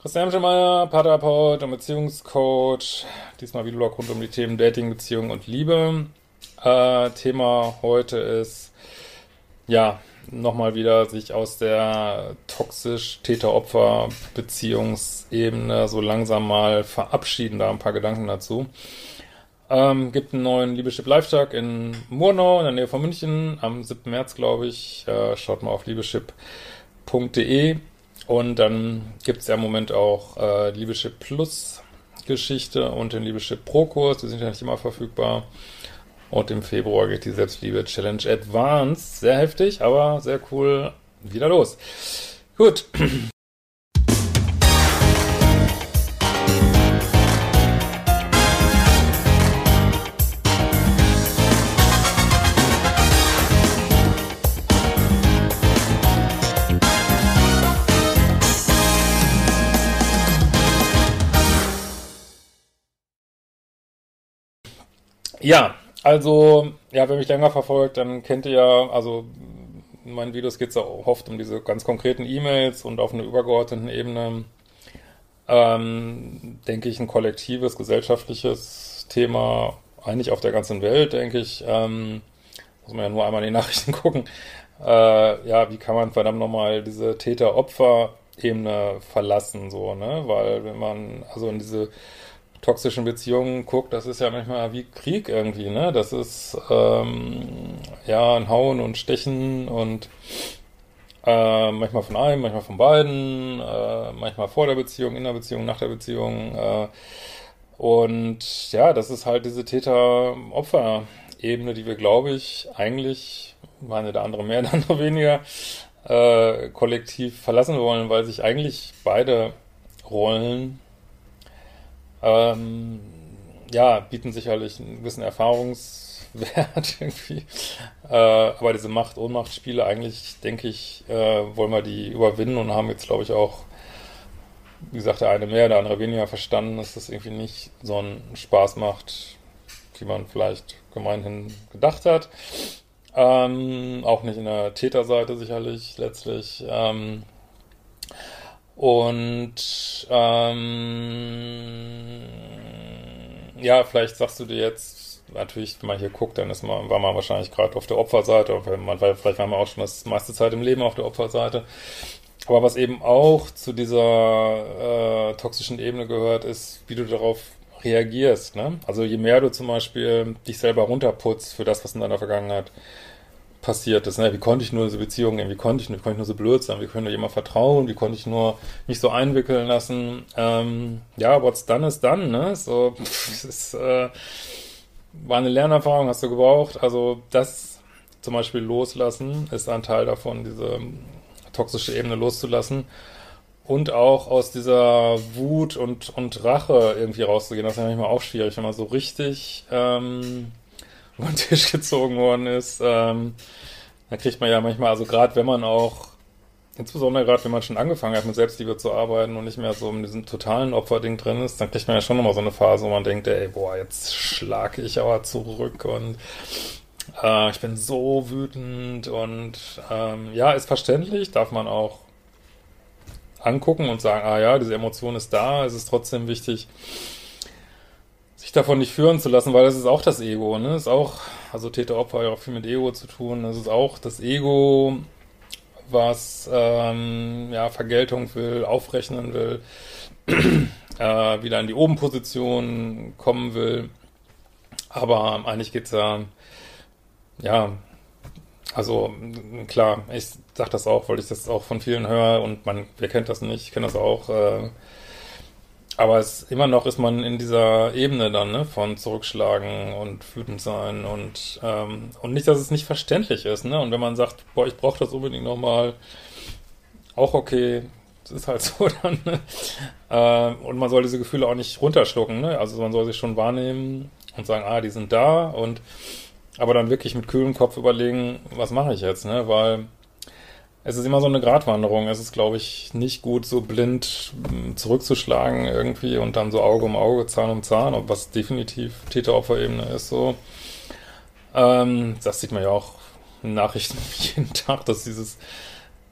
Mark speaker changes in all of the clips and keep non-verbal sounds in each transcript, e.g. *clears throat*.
Speaker 1: Christian Schemeier, Paartherapeut und Beziehungscoach. Diesmal wieder rund um die Themen Dating, Beziehung und Liebe. Äh, Thema heute ist, ja, nochmal wieder sich aus der toxisch Täter-Opfer-Beziehungsebene so langsam mal verabschieden. Da ein paar Gedanken dazu. Ähm, gibt einen neuen Liebeschip Live-Tag in Murnau in der Nähe von München am 7. März, glaube ich. Äh, schaut mal auf liebeschip.de und dann gibt es ja im Moment auch äh, Liebeschip Plus Geschichte und den Liebeschip Pro Kurs. Die sind ja nicht immer verfügbar. Und im Februar geht die Selbstliebe Challenge Advanced. Sehr heftig, aber sehr cool. Wieder los. Gut. Ja, also, ja, wer mich länger verfolgt, dann kennt ihr ja, also in meinen Videos geht es ja oft um diese ganz konkreten E-Mails und auf einer übergeordneten Ebene, ähm, denke ich, ein kollektives, gesellschaftliches Thema, eigentlich auf der ganzen Welt, denke ich. Ähm, muss man ja nur einmal in die *laughs* Nachrichten gucken. Äh, ja, wie kann man verdammt nochmal diese Täter-Opfer-Ebene verlassen, so, ne? Weil wenn man also in diese toxischen Beziehungen guckt, das ist ja manchmal wie Krieg irgendwie, ne? Das ist ähm, ja ein Hauen und Stechen und äh, manchmal von einem, manchmal von beiden, äh, manchmal vor der Beziehung, in der Beziehung, nach der Beziehung. Äh, und ja, das ist halt diese Täter-Opfer-Ebene, die wir, glaube ich, eigentlich, meine der andere mehr, *laughs* der andere weniger, äh, kollektiv verlassen wollen, weil sich eigentlich beide Rollen ähm, ja, bieten sicherlich einen gewissen Erfahrungswert *laughs* irgendwie. Äh, aber diese Macht-Ohnmacht-Spiele, eigentlich denke ich, äh, wollen wir die überwinden und haben jetzt, glaube ich, auch, wie gesagt, der eine mehr, der andere weniger verstanden, dass das irgendwie nicht so einen Spaß macht, wie man vielleicht gemeinhin gedacht hat. Ähm, auch nicht in der Täterseite sicherlich letztlich. Ähm, und ähm, ja, vielleicht sagst du dir jetzt, natürlich, wenn man hier guckt, dann ist man, war man wahrscheinlich gerade auf der Opferseite, man, vielleicht war man auch schon das meiste Zeit im Leben auf der Opferseite. Aber was eben auch zu dieser äh, toxischen Ebene gehört, ist, wie du darauf reagierst. Ne? Also je mehr du zum Beispiel dich selber runterputzt für das, was in deiner Vergangenheit passiert ist. Ne? Wie konnte ich nur diese Beziehung, wie konnte ich, wie konnte ich nur so blöd sein, wie konnte ich immer vertrauen, wie konnte ich nur mich so einwickeln lassen. Ähm, ja, what's done is done, ne? So, pff, ist, äh, war eine Lernerfahrung, hast du gebraucht. Also das zum Beispiel loslassen ist ein Teil davon, diese toxische Ebene loszulassen. Und auch aus dieser Wut und, und Rache irgendwie rauszugehen. Das ist ja manchmal auch schwierig, wenn man so richtig ähm, über den *laughs* Tisch gezogen worden ist. Ähm, da kriegt man ja manchmal, also gerade wenn man auch, insbesondere gerade wenn man schon angefangen hat mit Selbstliebe zu arbeiten und nicht mehr so in diesem totalen Opferding drin ist, dann kriegt man ja schon nochmal so eine Phase, wo man denkt, ey, boah, jetzt schlage ich aber zurück und äh, ich bin so wütend und ähm, ja, ist verständlich, darf man auch angucken und sagen, ah ja, diese Emotion ist da, es ist trotzdem wichtig, sich davon nicht führen zu lassen, weil das ist auch das Ego, ne? Ist auch, also Täter-Opfer hat ja auch viel mit Ego zu tun. Das ist auch das Ego, was ähm, ja Vergeltung will, aufrechnen will, *clears throat* äh, wieder in die Obenposition kommen will. Aber eigentlich geht's ja, ja, also klar, ich sag das auch, weil ich das auch von vielen höre und man, wer kennt das nicht, ich kenne das auch. Äh, aber es immer noch ist man in dieser Ebene dann, ne, von zurückschlagen und wütend sein und, ähm, und nicht, dass es nicht verständlich ist, ne? Und wenn man sagt, boah, ich brauche das unbedingt nochmal, auch okay, das ist halt *laughs* so dann, ne? äh, und man soll diese Gefühle auch nicht runterschlucken, ne? Also man soll sich schon wahrnehmen und sagen, ah, die sind da und aber dann wirklich mit kühlem Kopf überlegen, was mache ich jetzt, ne? Weil es ist immer so eine Gratwanderung. Es ist, glaube ich, nicht gut, so blind hm, zurückzuschlagen irgendwie und dann so Auge um Auge, Zahn um Zahn, was definitiv Täter-Opfer-Ebene ist so. Ähm, das sieht man ja auch in Nachrichten *laughs* jeden Tag, dass dieses,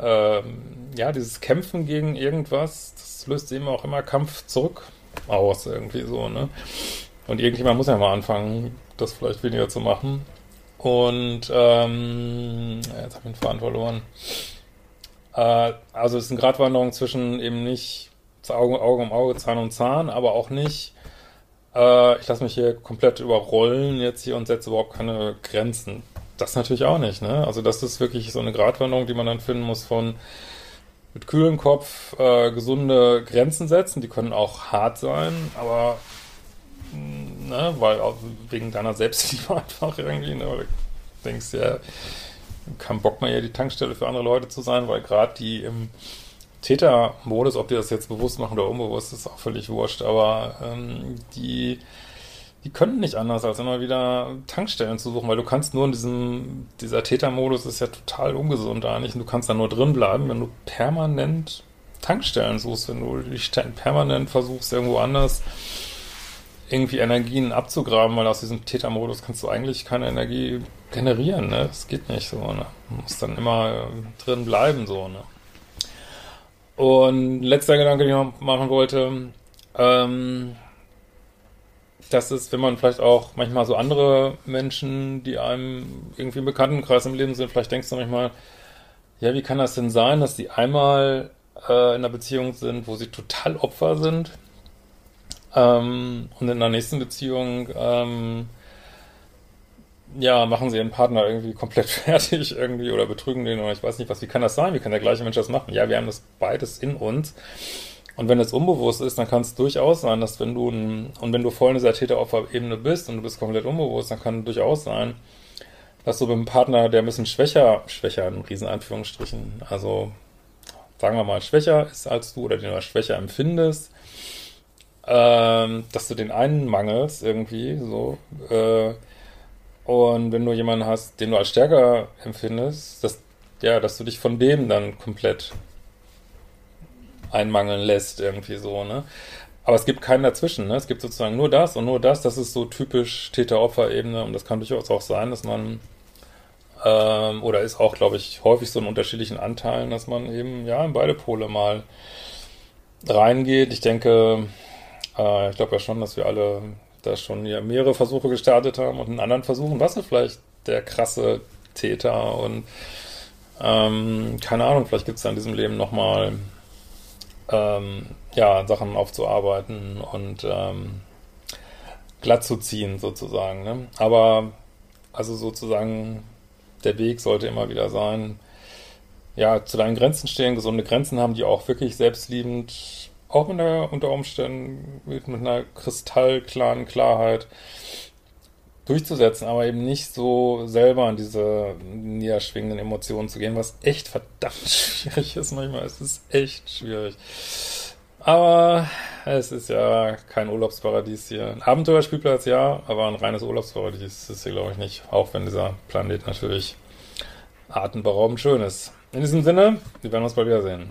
Speaker 1: ähm, ja, dieses Kämpfen gegen irgendwas, das löst eben auch immer Kampf zurück aus irgendwie so, ne? Und irgendjemand muss ja mal anfangen, das vielleicht weniger zu machen. Und ähm, jetzt habe ich den Faden verloren. Äh, also es ist eine Gratwanderung zwischen eben nicht Auge, Auge um Auge, Zahn um Zahn, aber auch nicht, äh, ich lasse mich hier komplett überrollen jetzt hier und setze überhaupt keine Grenzen. Das natürlich auch nicht, ne? Also das ist wirklich so eine Gratwanderung, die man dann finden muss von mit kühlem Kopf äh, gesunde Grenzen setzen. Die können auch hart sein, aber ne, weil auch wegen deiner Selbstliebe *laughs* einfach irgendwie, ne, weil du denkst ja, kein Bock mehr, hier die Tankstelle für andere Leute zu sein, weil gerade die im Tätermodus, ob die das jetzt bewusst machen oder unbewusst, ist auch völlig wurscht, aber ähm, die, die können nicht anders, als immer wieder Tankstellen zu suchen, weil du kannst nur in diesem, dieser Tätermodus ist ja total ungesund eigentlich. Und du kannst da nur drin bleiben, wenn du permanent Tankstellen suchst, wenn du dich permanent versuchst, irgendwo anders irgendwie Energien abzugraben, weil aus diesem Tätermodus kannst du eigentlich keine Energie generieren, ne? Das geht nicht so, ne? Du musst dann immer äh, drin bleiben, so, ne? Und letzter Gedanke, den ich noch machen wollte, ähm, das ist, wenn man vielleicht auch manchmal so andere Menschen, die einem irgendwie im Bekanntenkreis im Leben sind, vielleicht denkst du manchmal, ja, wie kann das denn sein, dass die einmal äh, in einer Beziehung sind, wo sie total Opfer sind ähm, und in der nächsten Beziehung, ähm, ja, machen sie ihren Partner irgendwie komplett *laughs* fertig irgendwie oder betrügen den oder ich weiß nicht was. Wie kann das sein? Wie kann der gleiche Mensch das machen? Ja, wir haben das beides in uns. Und wenn es unbewusst ist, dann kann es durchaus sein, dass wenn du ein, und wenn du voll in dieser Täteropfer-Ebene bist und du bist komplett unbewusst, dann kann durchaus sein, dass du mit einem Partner, der ein bisschen schwächer, schwächer in Riesenanführungsstrichen, also sagen wir mal schwächer ist als du oder den du als schwächer empfindest, ähm, dass du den einen mangelst irgendwie, so. Äh, und wenn du jemanden hast, den du als stärker empfindest, dass, ja, dass du dich von dem dann komplett einmangeln lässt, irgendwie so, ne? Aber es gibt keinen dazwischen, ne? Es gibt sozusagen nur das und nur das, das ist so typisch Täter-Opfer-Ebene und das kann durchaus auch sein, dass man ähm, oder ist auch, glaube ich, häufig so in unterschiedlichen Anteilen, dass man eben, ja, in beide Pole mal reingeht. Ich denke, äh, ich glaube ja schon, dass wir alle da schon ja mehrere Versuche gestartet haben und in anderen Versuchen was ist vielleicht der krasse Täter und ähm, keine Ahnung, vielleicht gibt es in diesem Leben nochmal ähm, ja, Sachen aufzuarbeiten und ähm, glatt zu ziehen sozusagen. Ne? Aber also sozusagen der Weg sollte immer wieder sein, ja, zu deinen Grenzen stehen, gesunde Grenzen haben, die auch wirklich selbstliebend auch mit einer, unter Umständen mit, mit einer kristallklaren Klarheit durchzusetzen, aber eben nicht so selber an diese niederschwingenden Emotionen zu gehen, was echt verdammt *laughs* schwierig ist manchmal. Es ist echt schwierig. Aber es ist ja kein Urlaubsparadies hier. Ein Abenteuerspielplatz ja, aber ein reines Urlaubsparadies ist hier, glaube ich, nicht. Auch wenn dieser Planet natürlich atemberaubend schön ist. In diesem Sinne, wir werden uns bald wiedersehen.